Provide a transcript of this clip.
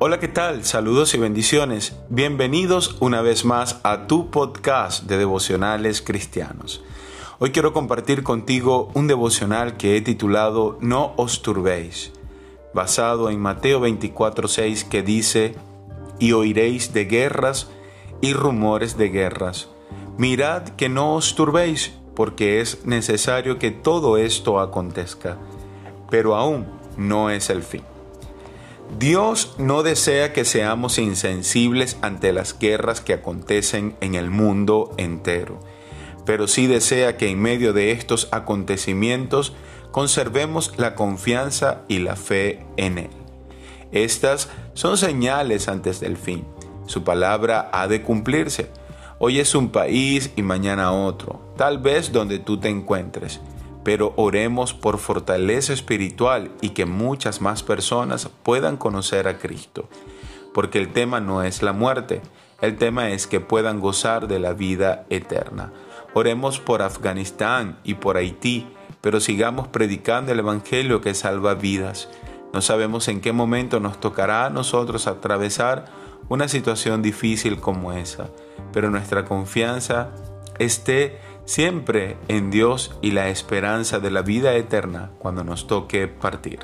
Hola, ¿qué tal? Saludos y bendiciones. Bienvenidos una vez más a tu podcast de devocionales cristianos. Hoy quiero compartir contigo un devocional que he titulado No os turbéis, basado en Mateo 24:6 que dice, y oiréis de guerras y rumores de guerras. Mirad que no os turbéis, porque es necesario que todo esto acontezca, pero aún no es el fin. Dios no desea que seamos insensibles ante las guerras que acontecen en el mundo entero, pero sí desea que en medio de estos acontecimientos conservemos la confianza y la fe en Él. Estas son señales antes del fin. Su palabra ha de cumplirse. Hoy es un país y mañana otro, tal vez donde tú te encuentres pero oremos por fortaleza espiritual y que muchas más personas puedan conocer a Cristo. Porque el tema no es la muerte, el tema es que puedan gozar de la vida eterna. Oremos por Afganistán y por Haití, pero sigamos predicando el Evangelio que salva vidas. No sabemos en qué momento nos tocará a nosotros atravesar una situación difícil como esa, pero nuestra confianza esté siempre en Dios y la esperanza de la vida eterna cuando nos toque partir.